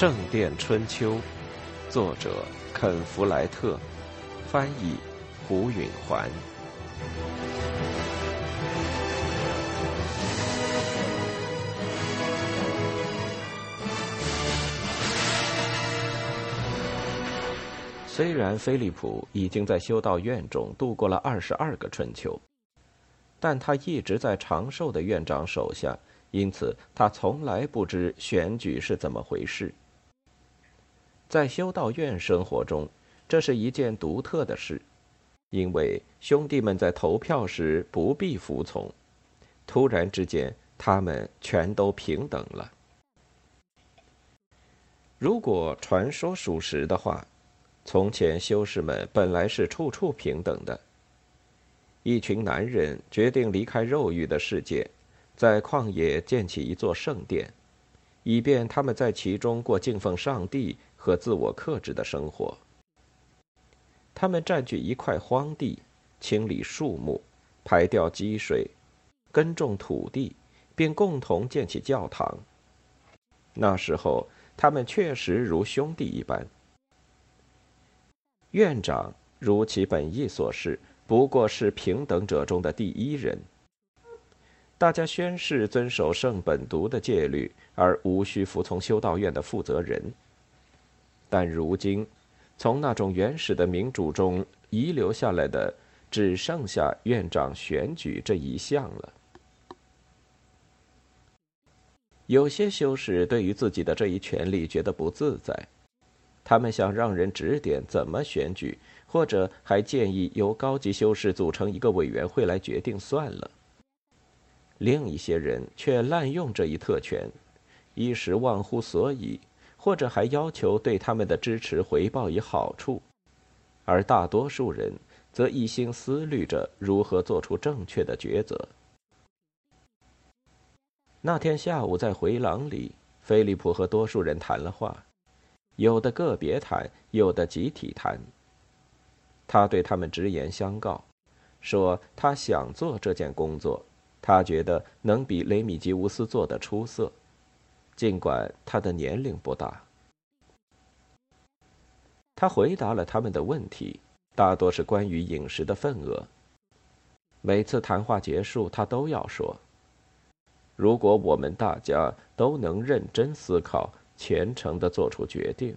圣殿春秋》，作者肯·弗莱特，翻译胡允环。虽然菲利普已经在修道院中度过了二十二个春秋，但他一直在长寿的院长手下，因此他从来不知选举是怎么回事。在修道院生活中，这是一件独特的事，因为兄弟们在投票时不必服从，突然之间他们全都平等了。如果传说属实的话。从前，修士们本来是处处平等的。一群男人决定离开肉欲的世界，在旷野建起一座圣殿，以便他们在其中过敬奉上帝和自我克制的生活。他们占据一块荒地，清理树木，排掉积水，耕种土地，并共同建起教堂。那时候，他们确实如兄弟一般。院长如其本意所示，不过是平等者中的第一人。大家宣誓遵守圣本笃的戒律，而无需服从修道院的负责人。但如今，从那种原始的民主中遗留下来的，只剩下院长选举这一项了。有些修士对于自己的这一权利觉得不自在。他们想让人指点怎么选举，或者还建议由高级修士组成一个委员会来决定算了。另一些人却滥用这一特权，一时忘乎所以，或者还要求对他们的支持回报以好处，而大多数人则一心思虑着如何做出正确的抉择。那天下午在回廊里，菲利普和多数人谈了话。有的个别谈，有的集体谈。他对他们直言相告，说他想做这件工作，他觉得能比雷米吉乌斯做得出色，尽管他的年龄不大。他回答了他们的问题，大多是关于饮食的份额。每次谈话结束，他都要说：“如果我们大家都能认真思考。”虔诚的做出决定，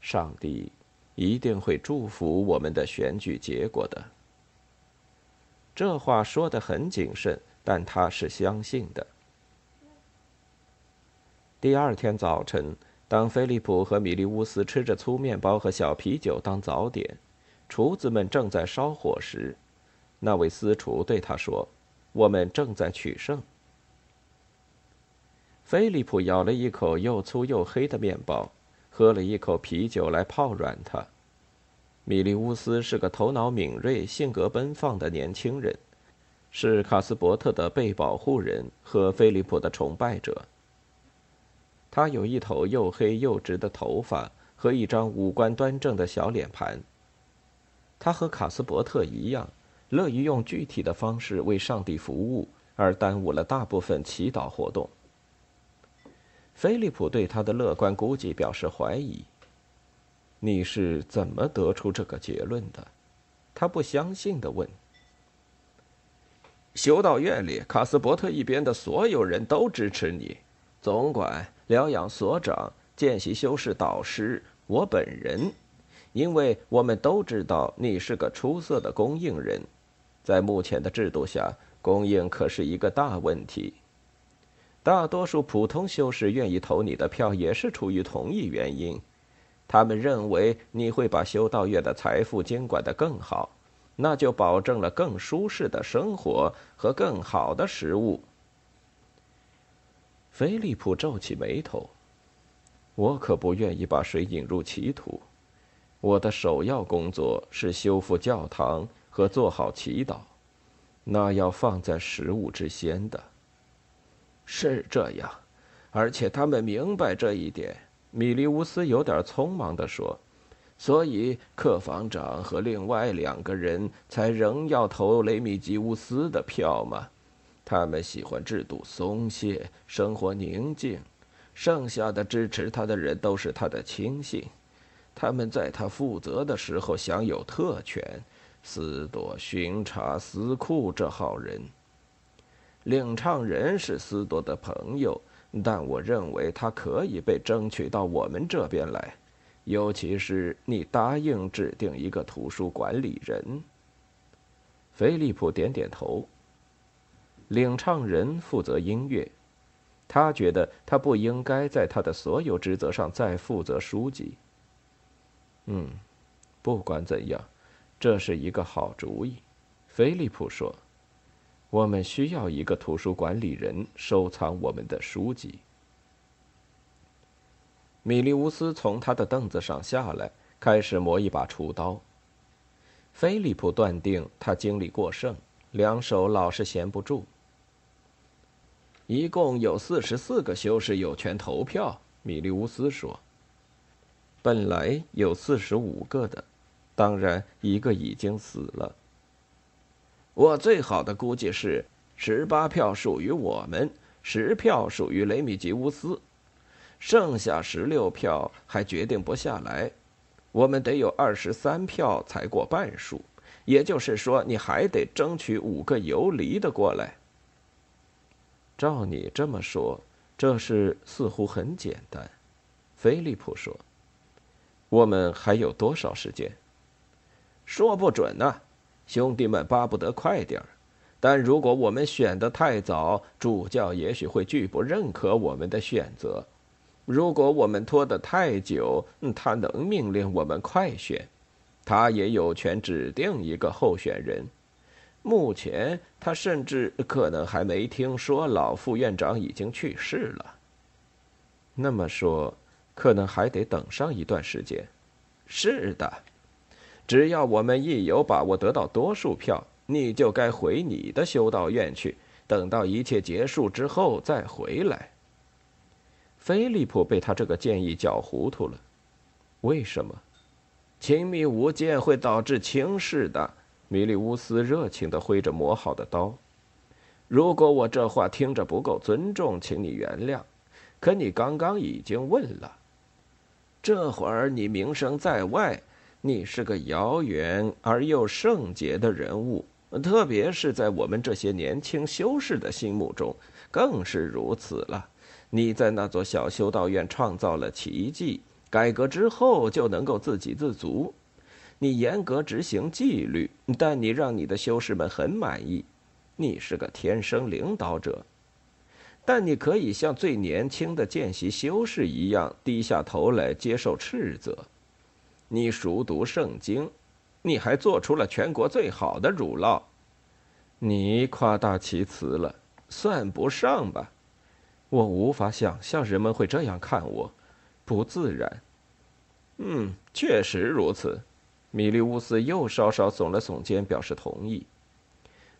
上帝一定会祝福我们的选举结果的。这话说的很谨慎，但他是相信的。第二天早晨，当菲利普和米利乌斯吃着粗面包和小啤酒当早点，厨子们正在烧火时，那位私厨对他说：“我们正在取胜。”菲利普咬了一口又粗又黑的面包，喝了一口啤酒来泡软它。米利乌斯是个头脑敏锐、性格奔放的年轻人，是卡斯伯特的被保护人和菲利普的崇拜者。他有一头又黑又直的头发和一张五官端正的小脸盘。他和卡斯伯特一样，乐于用具体的方式为上帝服务，而耽误了大部分祈祷活动。菲利普对他的乐观估计表示怀疑。你是怎么得出这个结论的？他不相信的问。修道院里，卡斯伯特一边的所有人都支持你，总管、疗养所长、见习修士导师、我本人，因为我们都知道你是个出色的供应人。在目前的制度下，供应可是一个大问题。大多数普通修士愿意投你的票，也是出于同一原因。他们认为你会把修道院的财富监管得更好，那就保证了更舒适的生活和更好的食物。菲利普皱起眉头：“我可不愿意把谁引入歧途。我的首要工作是修复教堂和做好祈祷，那要放在食物之先的。”是这样，而且他们明白这一点。米利乌斯有点匆忙地说：“所以，客房长和另外两个人才仍要投雷米吉乌斯的票吗？他们喜欢制度松懈，生活宁静，剩下的支持他的人都是他的亲信，他们在他负责的时候享有特权。斯多巡查司库这号人，领唱人是斯多的朋友，但我认为他可以被争取到我们这边来，尤其是你答应指定一个图书管理人。菲利普点点头。领唱人负责音乐，他觉得他不应该在他的所有职责上再负责书籍。嗯，不管怎样。这是一个好主意，菲利普说：“我们需要一个图书管理人收藏我们的书籍。”米利乌斯从他的凳子上下来，开始磨一把厨刀。菲利普断定他精力过剩，两手老是闲不住。一共有四十四个修士有权投票，米利乌斯说：“本来有四十五个的。”当然，一个已经死了。我最好的估计是，十八票属于我们，十票属于雷米吉乌斯，剩下十六票还决定不下来。我们得有二十三票才过半数，也就是说，你还得争取五个游离的过来。照你这么说，这事似乎很简单。菲利普说：“我们还有多少时间？”说不准呢，兄弟们巴不得快点儿，但如果我们选得太早，主教也许会拒不认可我们的选择；如果我们拖得太久，他能命令我们快选，他也有权指定一个候选人。目前他甚至可能还没听说老副院长已经去世了。那么说，可能还得等上一段时间。是的。只要我们一有把握得到多数票，你就该回你的修道院去，等到一切结束之后再回来。菲利普被他这个建议搅糊涂了。为什么？亲密无间会导致轻视的。米利乌斯热情地挥着磨好的刀。如果我这话听着不够尊重，请你原谅。可你刚刚已经问了。这会儿你名声在外。你是个遥远而又圣洁的人物，特别是在我们这些年轻修士的心目中，更是如此了。你在那座小修道院创造了奇迹，改革之后就能够自给自足。你严格执行纪律，但你让你的修士们很满意。你是个天生领导者，但你可以像最年轻的见习修士一样低下头来接受斥责。你熟读圣经，你还做出了全国最好的乳酪，你夸大其词了，算不上吧？我无法想象人们会这样看我，不自然。嗯，确实如此。米利乌斯又稍稍耸了耸肩，表示同意。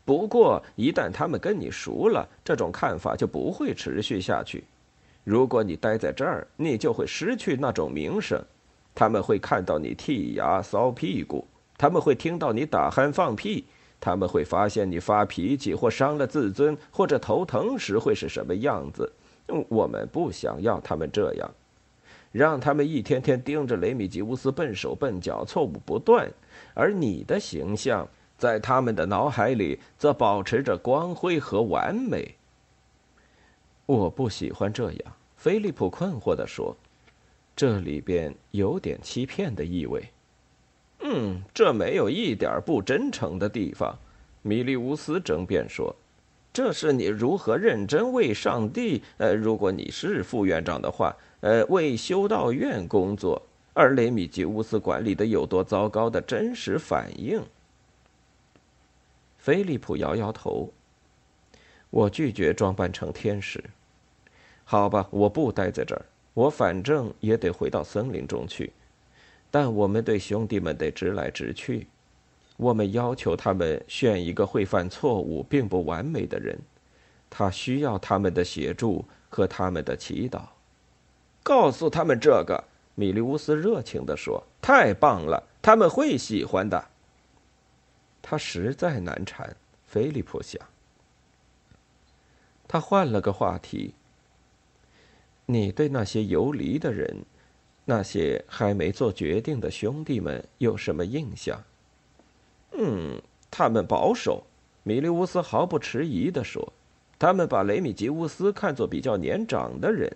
不过，一旦他们跟你熟了，这种看法就不会持续下去。如果你待在这儿，你就会失去那种名声。他们会看到你剔牙、搔屁股，他们会听到你打鼾、放屁，他们会发现你发脾气或伤了自尊或者头疼时会是什么样子。我们不想要他们这样，让他们一天天盯着雷米吉乌斯笨手笨脚、错误不断，而你的形象在他们的脑海里则保持着光辉和完美。我不喜欢这样，菲利普困惑地说。这里边有点欺骗的意味。嗯，这没有一点不真诚的地方。米利乌斯争辩说：“这是你如何认真为上帝……呃，如果你是副院长的话，呃，为修道院工作，而雷米吉乌斯管理的有多糟糕的真实反应。”菲利普摇摇头：“我拒绝装扮成天使。好吧，我不待在这儿。”我反正也得回到森林中去，但我们对兄弟们得直来直去。我们要求他们选一个会犯错误并不完美的人，他需要他们的协助和他们的祈祷。告诉他们这个，米利乌斯热情地说：“太棒了，他们会喜欢的。”他实在难缠，菲利普想。他换了个话题。你对那些游离的人，那些还没做决定的兄弟们有什么印象？嗯，他们保守。米利乌斯毫不迟疑地说：“他们把雷米吉乌斯看作比较年长的人，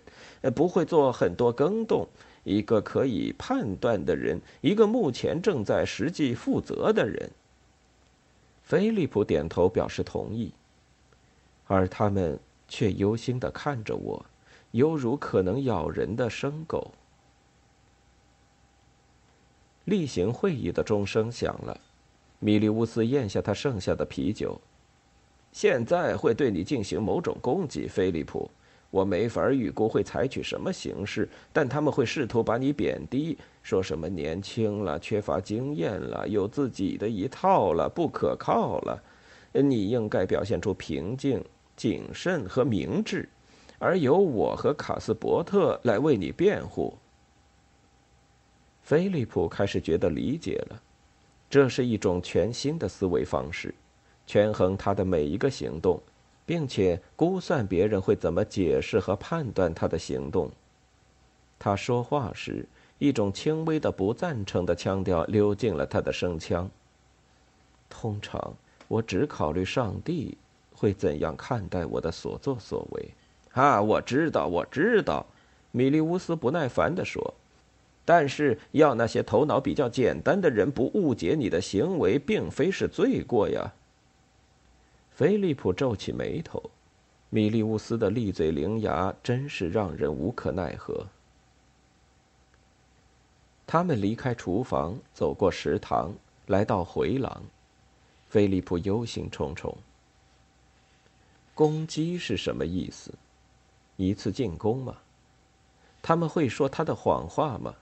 不会做很多更动，一个可以判断的人，一个目前正在实际负责的人。”菲利普点头表示同意，而他们却忧心的看着我，犹如可能咬人的生狗。例行会议的钟声响了。米利乌斯咽下他剩下的啤酒。现在会对你进行某种攻击，菲利普。我没法预估会采取什么形式，但他们会试图把你贬低，说什么年轻了、缺乏经验了、有自己的一套了、不可靠了。你应该表现出平静、谨慎和明智，而由我和卡斯伯特来为你辩护。菲利普开始觉得理解了。这是一种全新的思维方式，权衡他的每一个行动，并且估算别人会怎么解释和判断他的行动。他说话时，一种轻微的不赞成的腔调溜进了他的声腔。通常，我只考虑上帝会怎样看待我的所作所为。啊，我知道，我知道，米利乌斯不耐烦地说。但是，要那些头脑比较简单的人不误解你的行为，并非是罪过呀。菲利普皱起眉头，米利乌斯的利嘴伶牙真是让人无可奈何。他们离开厨房，走过食堂，来到回廊。菲利普忧心忡忡。攻击是什么意思？一次进攻吗？他们会说他的谎话吗？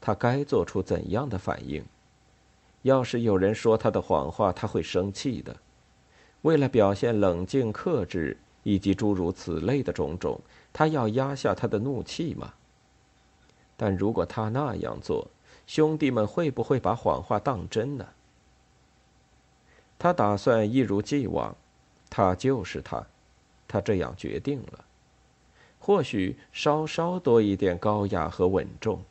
他该做出怎样的反应？要是有人说他的谎话，他会生气的。为了表现冷静、克制以及诸如此类的种种，他要压下他的怒气吗？但如果他那样做，兄弟们会不会把谎话当真呢？他打算一如既往，他就是他，他这样决定了。或许稍稍多一点高雅和稳重。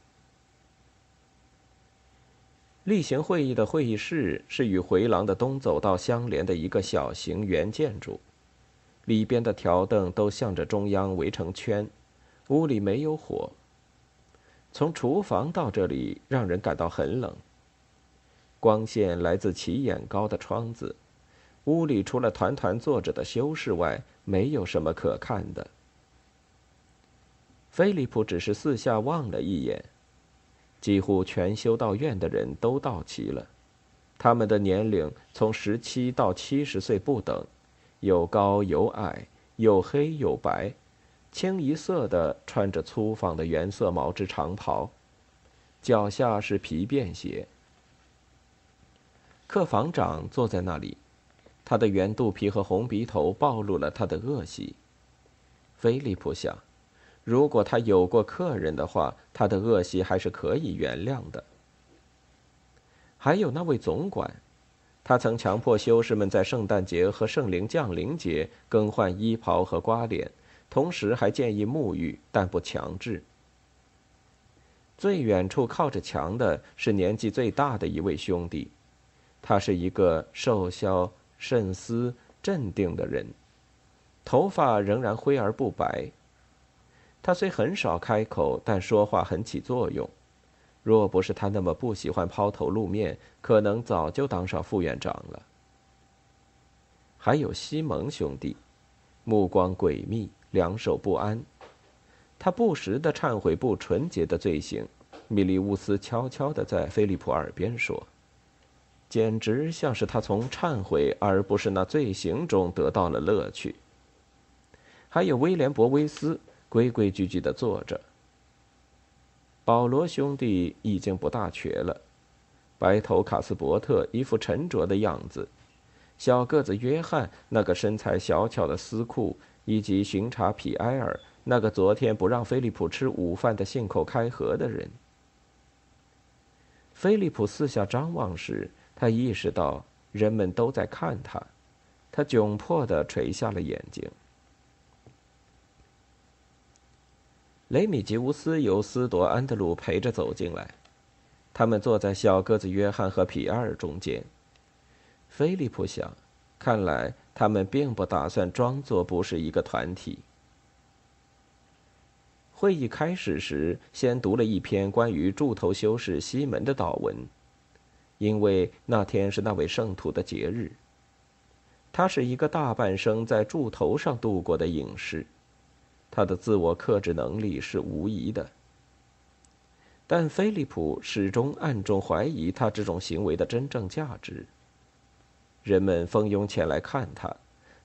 例行会议的会议室是与回廊的东走道相连的一个小型圆建筑，里边的条凳都向着中央围成圈，屋里没有火。从厨房到这里，让人感到很冷。光线来自齐眼高的窗子，屋里除了团团坐着的修士外，没有什么可看的。菲利普只是四下望了一眼。几乎全修道院的人都到齐了，他们的年龄从十七到七十岁不等，有高有矮，有黑有白，清一色的穿着粗纺的原色毛织长袍，脚下是皮便鞋。客房长坐在那里，他的圆肚皮和红鼻头暴露了他的恶习。菲利普想。如果他有过客人的话，他的恶习还是可以原谅的。还有那位总管，他曾强迫修士们在圣诞节和圣灵降临节更换衣袍和刮脸，同时还建议沐浴，但不强制。最远处靠着墙的是年纪最大的一位兄弟，他是一个瘦削、慎思、镇定的人，头发仍然灰而不白。他虽很少开口，但说话很起作用。若不是他那么不喜欢抛头露面，可能早就当上副院长了。还有西蒙兄弟，目光诡秘，两手不安。他不时的忏悔不纯洁的罪行。米利乌斯悄悄的在菲利普耳边说：“简直像是他从忏悔而不是那罪行中得到了乐趣。”还有威廉·博威斯。规规矩矩的坐着。保罗兄弟已经不大瘸了，白头卡斯伯特一副沉着的样子，小个子约翰那个身材小巧的司库，以及巡查皮埃尔那个昨天不让菲利普吃午饭的信口开河的人。菲利普四下张望时，他意识到人们都在看他，他窘迫的垂下了眼睛。雷米吉乌斯由斯朵安德鲁陪着走进来，他们坐在小个子约翰和皮埃尔中间。菲利普想，看来他们并不打算装作不是一个团体。会议开始时，先读了一篇关于柱头修士西门的祷文，因为那天是那位圣徒的节日。他是一个大半生在柱头上度过的隐士，他的自我克制能力是无疑的。但菲利普始终暗中怀疑他这种行为的真正价值。人们蜂拥前来看他，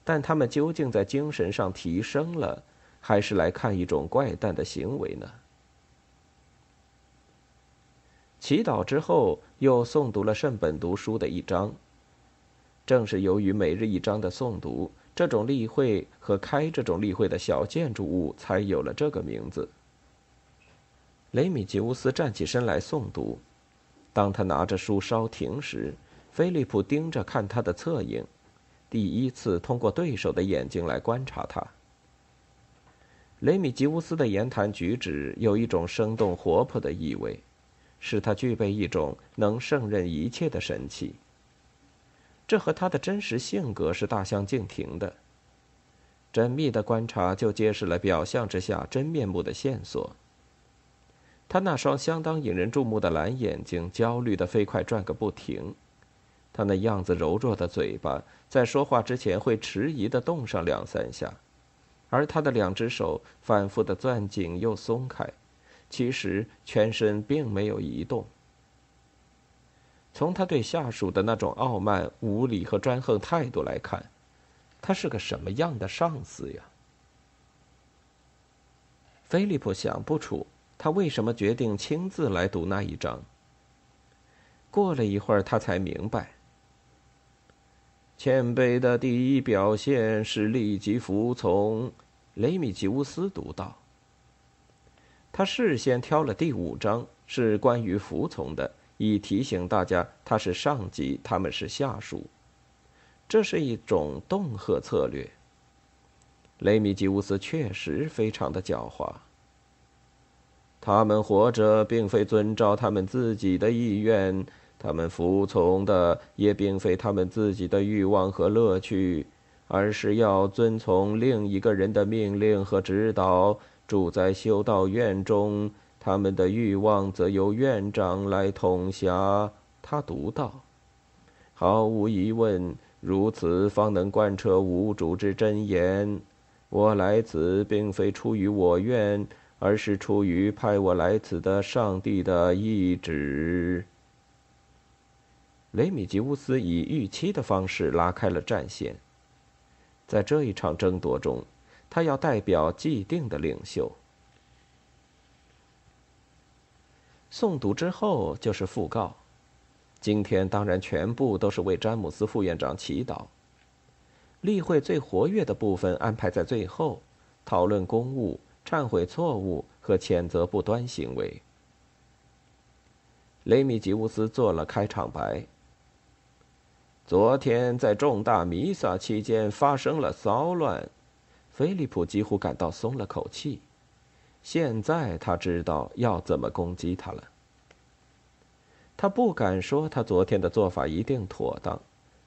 但他们究竟在精神上提升了？还是来看一种怪诞的行为呢？祈祷之后，又诵读了圣本读书的一章。正是由于每日一章的诵读，这种例会和开这种例会的小建筑物才有了这个名字。雷米吉乌斯站起身来诵读。当他拿着书稍停时，菲利普盯着看他的侧影，第一次通过对手的眼睛来观察他。雷米吉乌斯的言谈举止有一种生动活泼的意味，使他具备一种能胜任一切的神气。这和他的真实性格是大相径庭的。缜密的观察就揭示了表象之下真面目的线索。他那双相当引人注目的蓝眼睛焦虑的飞快转个不停，他那样子柔弱的嘴巴在说话之前会迟疑的动上两三下。而他的两只手反复的攥紧又松开，其实全身并没有移动。从他对下属的那种傲慢、无礼和专横态度来看，他是个什么样的上司呀？菲利普想不出他为什么决定亲自来读那一章。过了一会儿，他才明白。谦卑的第一表现是立即服从，雷米吉乌斯读道。他事先挑了第五章，是关于服从的，以提醒大家他是上级，他们是下属。这是一种恫吓策略。雷米吉乌斯确实非常的狡猾。他们活着，并非遵照他们自己的意愿。他们服从的也并非他们自己的欲望和乐趣，而是要遵从另一个人的命令和指导。住在修道院中，他们的欲望则由院长来统辖。他读道：“毫无疑问，如此方能贯彻无主之真言。我来此并非出于我愿，而是出于派我来此的上帝的意志。”雷米吉乌斯以预期的方式拉开了战线。在这一场争夺中，他要代表既定的领袖。诵读之后就是讣告。今天当然全部都是为詹姆斯副院长祈祷。例会最活跃的部分安排在最后，讨论公务、忏悔错误和谴责不端行为。雷米吉乌斯做了开场白。昨天在重大弥撒期间发生了骚乱，菲利普几乎感到松了口气。现在他知道要怎么攻击他了。他不敢说他昨天的做法一定妥当，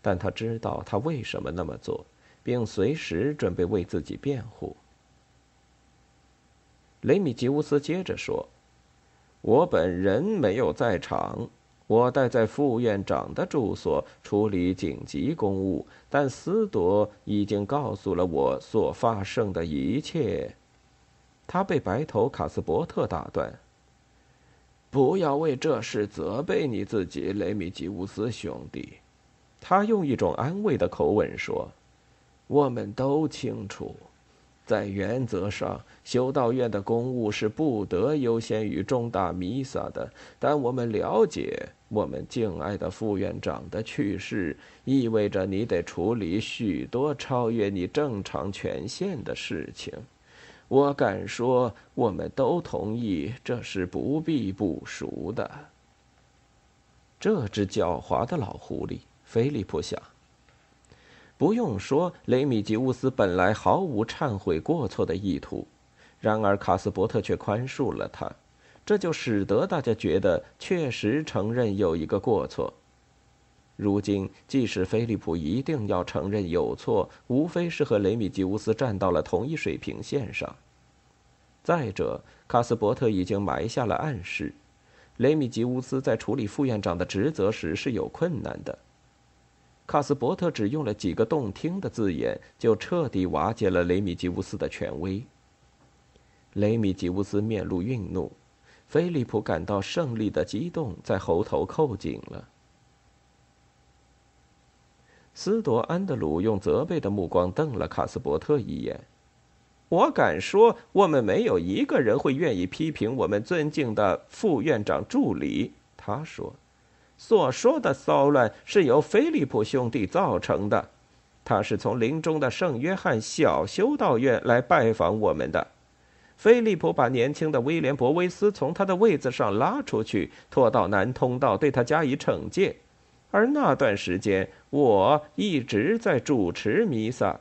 但他知道他为什么那么做，并随时准备为自己辩护。雷米吉乌斯接着说：“我本人没有在场。”我待在副院长的住所处理紧急公务，但斯朵已经告诉了我所发生的一切。他被白头卡斯伯特打断：“不要为这事责备你自己，雷米吉乌斯兄弟。”他用一种安慰的口吻说：“我们都清楚。”在原则上，修道院的公务是不得优先于重大弥撒的。但我们了解，我们敬爱的副院长的去世，意味着你得处理许多超越你正常权限的事情。我敢说，我们都同意这是不必补赎的。这只狡猾的老狐狸，菲利普想。不用说，雷米吉乌斯本来毫无忏悔过错的意图，然而卡斯伯特却宽恕了他，这就使得大家觉得确实承认有一个过错。如今，即使菲利普一定要承认有错，无非是和雷米吉乌斯站到了同一水平线上。再者，卡斯伯特已经埋下了暗示，雷米吉乌斯在处理副院长的职责时是有困难的。卡斯伯特只用了几个动听的字眼，就彻底瓦解了雷米吉乌斯的权威。雷米吉乌斯面露愠怒，菲利普感到胜利的激动在喉头扣紧了。斯多安德鲁用责备的目光瞪了卡斯伯特一眼。我敢说，我们没有一个人会愿意批评我们尊敬的副院长助理。他说：“所说的骚乱是由菲利普兄弟造成的。他是从林中的圣约翰小修道院来拜访我们的。菲利普把年轻的威廉·博威斯从他的位子上拉出去，拖到南通道，对他加以惩戒。”而那段时间，我一直在主持弥撒。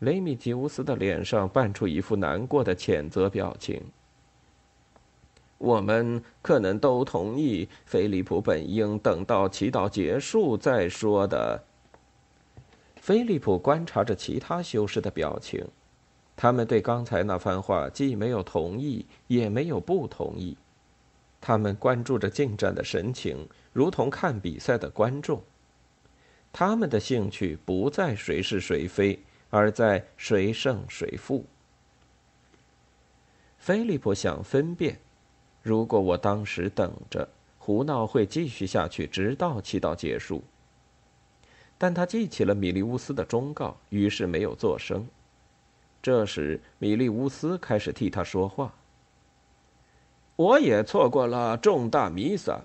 雷米吉乌斯的脸上扮出一副难过的谴责表情。我们可能都同意，菲利普本应等到祈祷结束再说的。菲利普观察着其他修士的表情，他们对刚才那番话既没有同意，也没有不同意。他们关注着进展的神情，如同看比赛的观众。他们的兴趣不在谁是谁非，而在谁胜谁负。菲利普想分辨：如果我当时等着，胡闹会继续下去，直到祈祷结束。但他记起了米利乌斯的忠告，于是没有作声。这时，米利乌斯开始替他说话。我也错过了重大弥撒，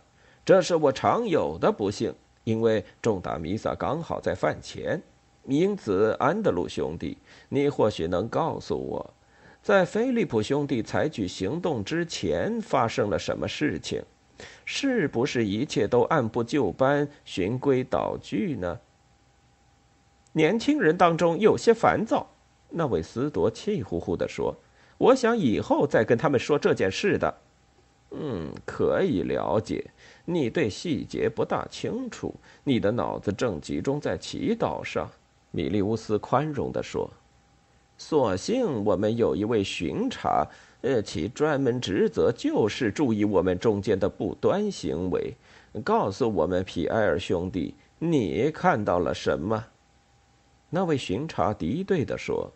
这是我常有的不幸。因为重大弥撒刚好在饭前，因此安德鲁兄弟，你或许能告诉我，在菲利普兄弟采取行动之前发生了什么事情？是不是一切都按部就班、循规蹈矩呢？年轻人当中有些烦躁，那位斯铎气呼呼地说：“我想以后再跟他们说这件事的。”嗯，可以了解。你对细节不大清楚，你的脑子正集中在祈祷上。”米利乌斯宽容地说。“所幸我们有一位巡查，呃，其专门职责就是注意我们中间的不端行为。告诉我们，皮埃尔兄弟，你看到了什么？”那位巡查敌对地说：“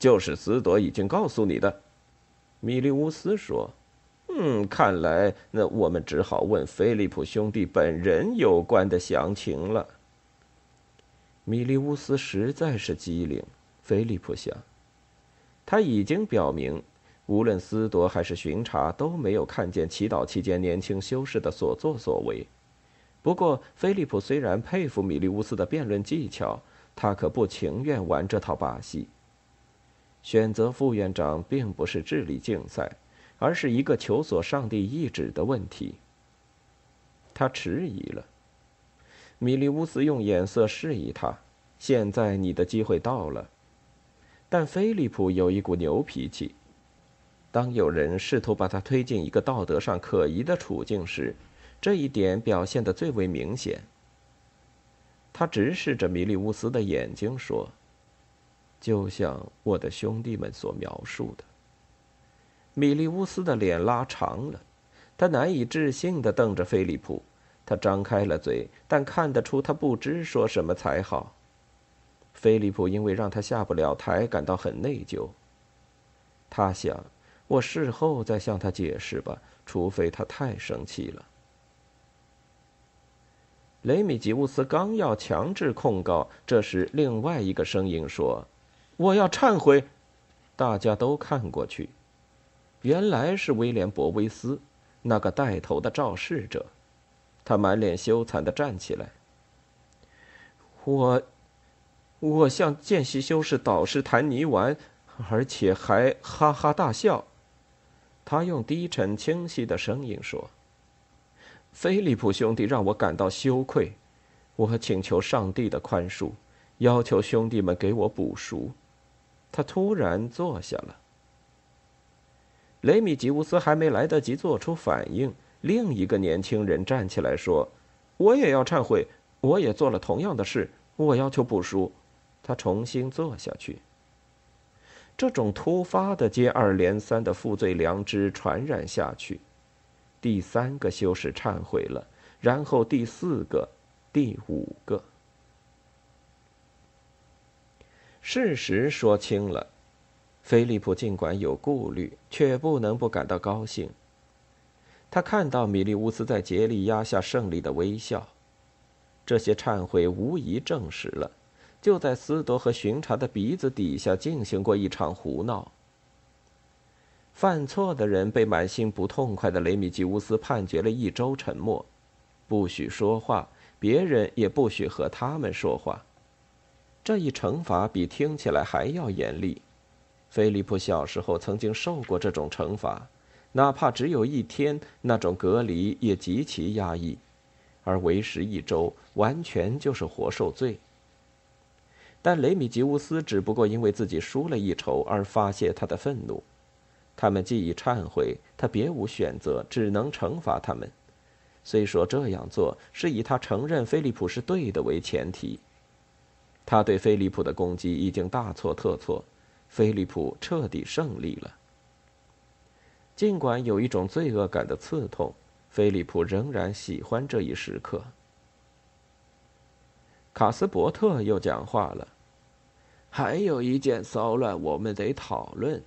就是斯朵已经告诉你的。”米利乌斯说。嗯，看来那我们只好问菲利普兄弟本人有关的详情了。米利乌斯实在是机灵，菲利普想，他已经表明，无论思铎还是巡查都没有看见祈祷期间年轻修士的所作所为。不过，菲利普虽然佩服米利乌斯的辩论技巧，他可不情愿玩这套把戏。选择副院长并不是智力竞赛。而是一个求索上帝意志的问题。他迟疑了。米利乌斯用眼色示意他：“现在你的机会到了。”但菲利普有一股牛脾气，当有人试图把他推进一个道德上可疑的处境时，这一点表现得最为明显。他直视着米利乌斯的眼睛说：“就像我的兄弟们所描述的。”米利乌斯的脸拉长了，他难以置信地瞪着菲利普。他张开了嘴，但看得出他不知说什么才好。菲利普因为让他下不了台感到很内疚。他想，我事后再向他解释吧，除非他太生气了。雷米吉乌斯刚要强制控告，这时另外一个声音说：“我要忏悔。”大家都看过去。原来是威廉·博威斯，那个带头的肇事者。他满脸羞惭的站起来。我，我向见习修士导师弹泥丸，而且还哈哈大笑。他用低沉清晰的声音说：“菲利普兄弟让我感到羞愧，我请求上帝的宽恕，要求兄弟们给我补赎。”他突然坐下了。雷米吉乌斯还没来得及做出反应，另一个年轻人站起来说：“我也要忏悔，我也做了同样的事，我要求不输。”他重新坐下去。这种突发的、接二连三的负罪良知传染下去。第三个修士忏悔了，然后第四个，第五个。事实说清了。菲利普尽管有顾虑，却不能不感到高兴。他看到米利乌斯在竭力压下胜利的微笑，这些忏悔无疑证实了，就在斯多和巡查的鼻子底下进行过一场胡闹。犯错的人被满心不痛快的雷米吉乌斯判决了一周沉默，不许说话，别人也不许和他们说话。这一惩罚比听起来还要严厉。菲利普小时候曾经受过这种惩罚，哪怕只有一天，那种隔离也极其压抑，而为时一周，完全就是活受罪。但雷米吉乌斯只不过因为自己输了一筹而发泄他的愤怒，他们既已忏悔，他别无选择，只能惩罚他们。虽说这样做是以他承认菲利普是对的为前提，他对菲利普的攻击已经大错特错。菲利普彻底胜利了。尽管有一种罪恶感的刺痛，菲利普仍然喜欢这一时刻。卡斯伯特又讲话了：“还有一件骚乱，我们得讨论。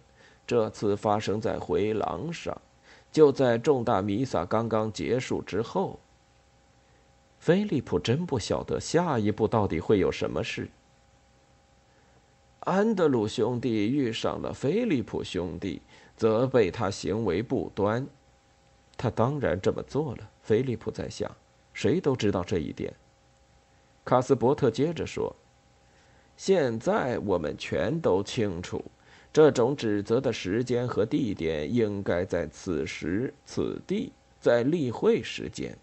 这次发生在回廊上，就在重大弥撒刚刚结束之后。”菲利普真不晓得下一步到底会有什么事。安德鲁兄弟遇上了菲利普兄弟，责备他行为不端。他当然这么做了。菲利普在想，谁都知道这一点。卡斯伯特接着说：“现在我们全都清楚，这种指责的时间和地点应该在此时此地，在例会时间。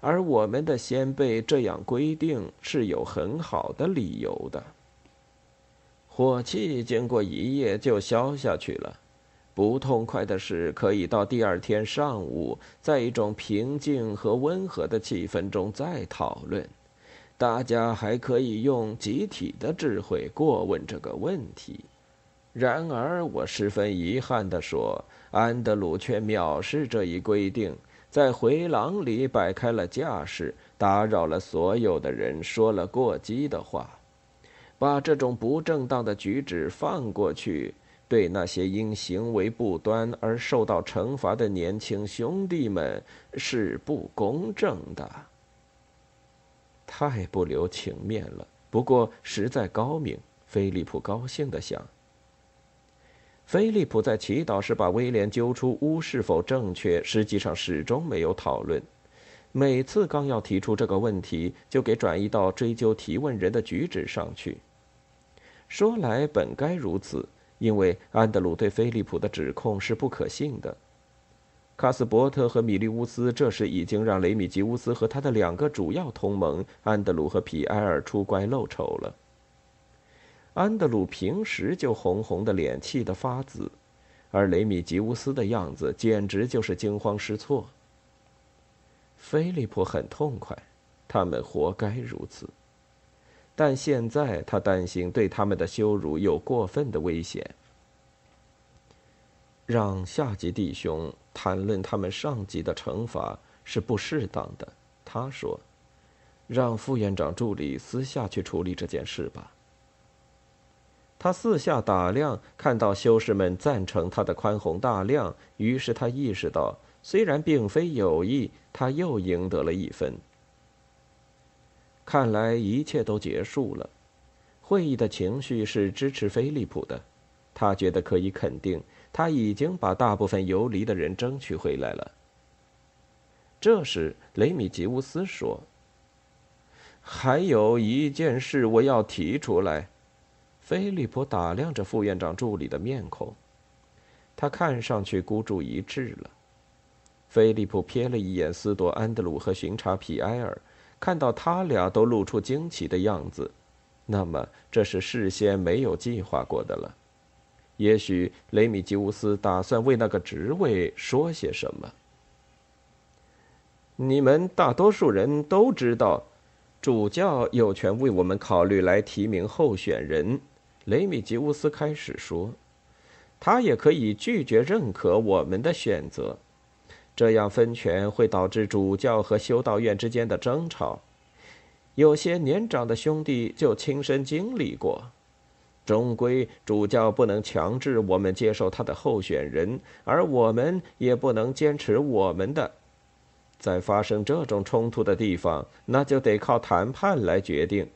而我们的先辈这样规定是有很好的理由的。”火气经过一夜就消下去了，不痛快的事可以到第二天上午，在一种平静和温和的气氛中再讨论。大家还可以用集体的智慧过问这个问题。然而，我十分遗憾地说，安德鲁却藐视这一规定，在回廊里摆开了架势，打扰了所有的人，说了过激的话。把这种不正当的举止放过去，对那些因行为不端而受到惩罚的年轻兄弟们是不公正的。太不留情面了，不过实在高明。菲利普高兴地想。菲利普在祈祷时把威廉揪出屋是否正确，实际上始终没有讨论。每次刚要提出这个问题，就给转移到追究提问人的举止上去。说来本该如此，因为安德鲁对菲利普的指控是不可信的。卡斯伯特和米利乌斯这时已经让雷米吉乌斯和他的两个主要同盟安德鲁和皮埃尔出乖露丑了。安德鲁平时就红红的脸，气得发紫，而雷米吉乌斯的样子简直就是惊慌失措。菲利普很痛快，他们活该如此。但现在他担心对他们的羞辱有过分的危险。让下级弟兄谈论他们上级的惩罚是不适当的，他说：“让副院长助理私下去处理这件事吧。”他四下打量，看到修士们赞成他的宽宏大量，于是他意识到，虽然并非有意，他又赢得了一分。看来一切都结束了。会议的情绪是支持菲利普的，他觉得可以肯定，他已经把大部分游离的人争取回来了。这时，雷米吉乌斯说：“还有一件事我要提出来。”菲利普打量着副院长助理的面孔，他看上去孤注一掷了。菲利普瞥了一眼斯多安德鲁和巡查皮埃尔。看到他俩都露出惊奇的样子，那么这是事先没有计划过的了。也许雷米吉乌斯打算为那个职位说些什么。你们大多数人都知道，主教有权为我们考虑来提名候选人。雷米吉乌斯开始说：“他也可以拒绝认可我们的选择，这样分权会导致主教和修道院之间的争吵。有些年长的兄弟就亲身经历过。”终归，主教不能强制我们接受他的候选人，而我们也不能坚持我们的。在发生这种冲突的地方，那就得靠谈判来决定。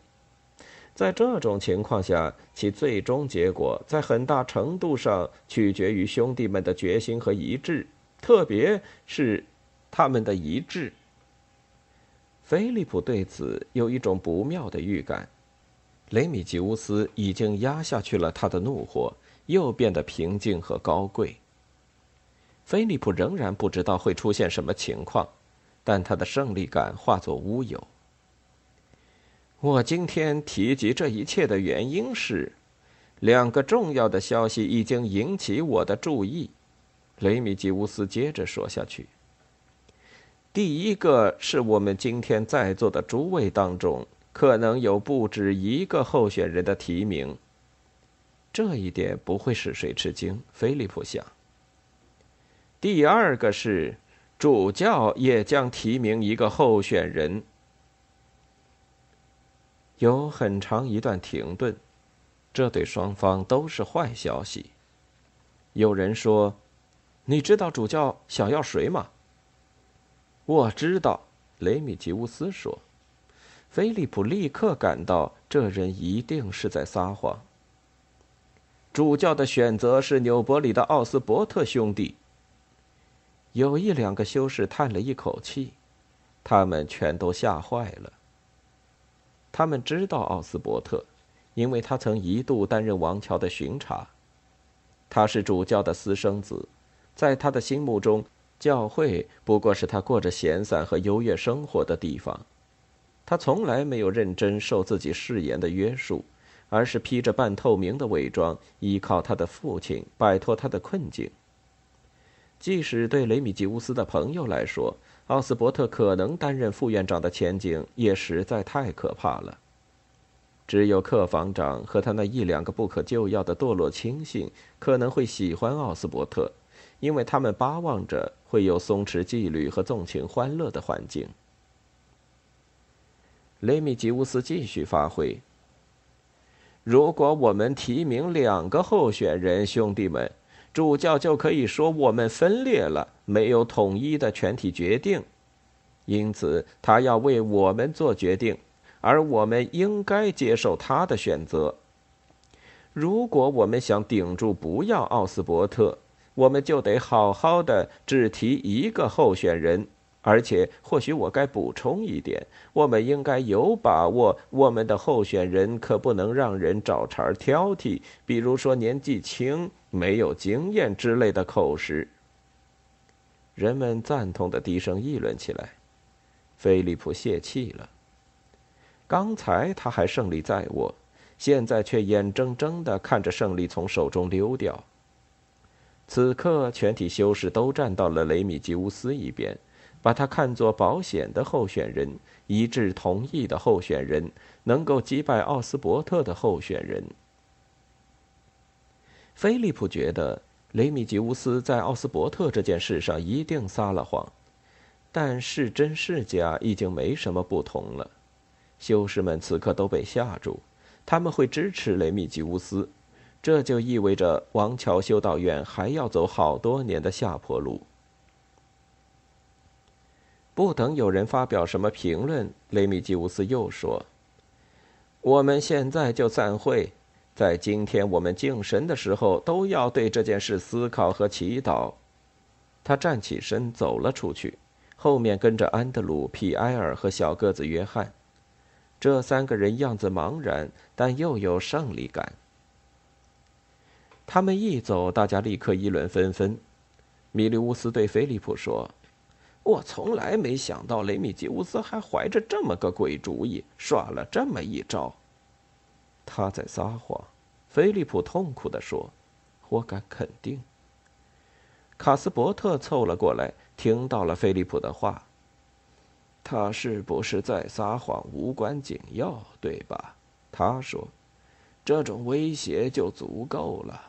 在这种情况下，其最终结果在很大程度上取决于兄弟们的决心和一致，特别是他们的一致。菲利普对此有一种不妙的预感。雷米吉乌斯已经压下去了他的怒火，又变得平静和高贵。菲利普仍然不知道会出现什么情况，但他的胜利感化作乌有。我今天提及这一切的原因是，两个重要的消息已经引起我的注意。雷米吉乌斯接着说下去：“第一个是我们今天在座的诸位当中。”可能有不止一个候选人的提名，这一点不会使谁吃惊。菲利普想。第二个是，主教也将提名一个候选人。有很长一段停顿，这对双方都是坏消息。有人说：“你知道主教想要谁吗？”我知道，雷米吉乌斯说。菲利普立刻感到这人一定是在撒谎。主教的选择是纽伯里的奥斯伯特兄弟。有一两个修士叹了一口气，他们全都吓坏了。他们知道奥斯伯特，因为他曾一度担任王桥的巡查。他是主教的私生子，在他的心目中，教会不过是他过着闲散和优越生活的地方。他从来没有认真受自己誓言的约束，而是披着半透明的伪装，依靠他的父亲摆脱他的困境。即使对雷米吉乌斯的朋友来说，奥斯伯特可能担任副院长的前景也实在太可怕了。只有客房长和他那一两个不可救药的堕落亲信可能会喜欢奥斯伯特，因为他们巴望着会有松弛纪律和纵情欢乐的环境。雷米吉乌斯继续发挥。如果我们提名两个候选人，兄弟们，主教就可以说我们分裂了，没有统一的全体决定。因此，他要为我们做决定，而我们应该接受他的选择。如果我们想顶住不要奥斯伯特，我们就得好好的只提一个候选人。而且，或许我该补充一点：我们应该有把握，我们的候选人可不能让人找茬挑剔，比如说年纪轻、没有经验之类的口实。人们赞同的低声议论起来。菲利普泄气了。刚才他还胜利在握，现在却眼睁睁的看着胜利从手中溜掉。此刻，全体修士都站到了雷米吉乌斯一边。把他看作保险的候选人，一致同意的候选人，能够击败奥斯伯特的候选人。菲利普觉得雷米吉乌斯在奥斯伯特这件事上一定撒了谎，但是真是假已经没什么不同了。修士们此刻都被吓住，他们会支持雷米吉乌斯，这就意味着王桥修道院还要走好多年的下坡路。不等有人发表什么评论，雷米吉乌斯又说：“我们现在就散会，在今天我们敬神的时候，都要对这件事思考和祈祷。”他站起身走了出去，后面跟着安德鲁、皮埃尔和小个子约翰。这三个人样子茫然，但又有胜利感。他们一走，大家立刻议论纷纷。米利乌斯对菲利普说。我从来没想到雷米吉乌斯还怀着这么个鬼主意，耍了这么一招。他在撒谎，菲利普痛苦地说：“我敢肯定。卡斯伯特凑了过来，听到了菲利普的话。他是不是在撒谎？无关紧要，对吧？他说：“这种威胁就足够了。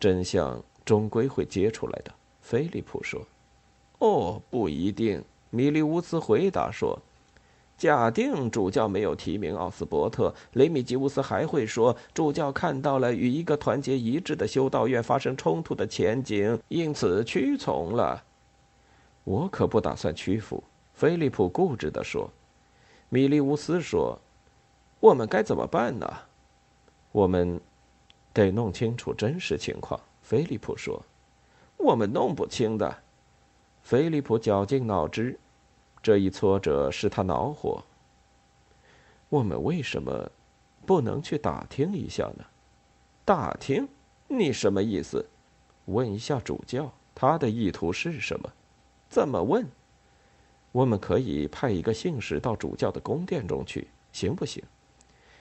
真相终归会揭出来的。”菲利普说。“哦，不一定。”米利乌斯回答说。假定主教没有提名奥斯伯特，雷米吉乌斯还会说主教看到了与一个团结一致的修道院发生冲突的前景，因此屈从了。我可不打算屈服，菲利普固执地说。米利乌斯说：“我们该怎么办呢？”我们得弄清楚真实情况。菲利普说：“我们弄不清的。”菲利普绞尽脑汁。这一挫折使他恼火。我们为什么不能去打听一下呢？打听？你什么意思？问一下主教，他的意图是什么？怎么问？我们可以派一个信使到主教的宫殿中去，行不行？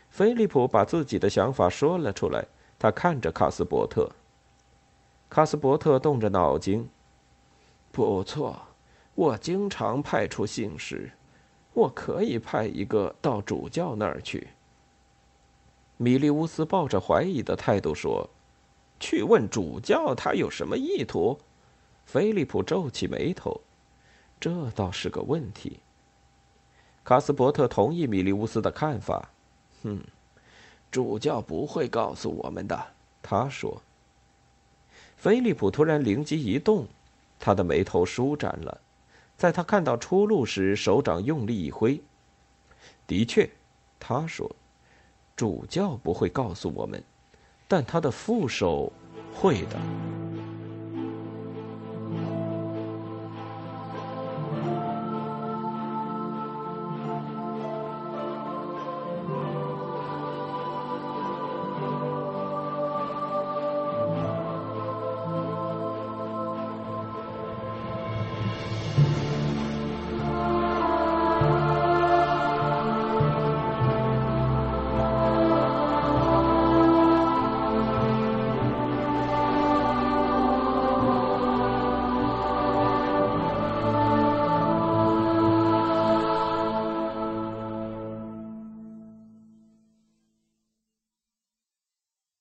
菲利普把自己的想法说了出来。他看着卡斯伯特。卡斯伯特动着脑筋。不错。我经常派出信使，我可以派一个到主教那儿去。米利乌斯抱着怀疑的态度说：“去问主教，他有什么意图？”菲利普皱起眉头：“这倒是个问题。”卡斯伯特同意米利乌斯的看法：“哼，主教不会告诉我们的。”他说。菲利普突然灵机一动，他的眉头舒展了。在他看到出路时，手掌用力一挥。的确，他说：“主教不会告诉我们，但他的副手会的。”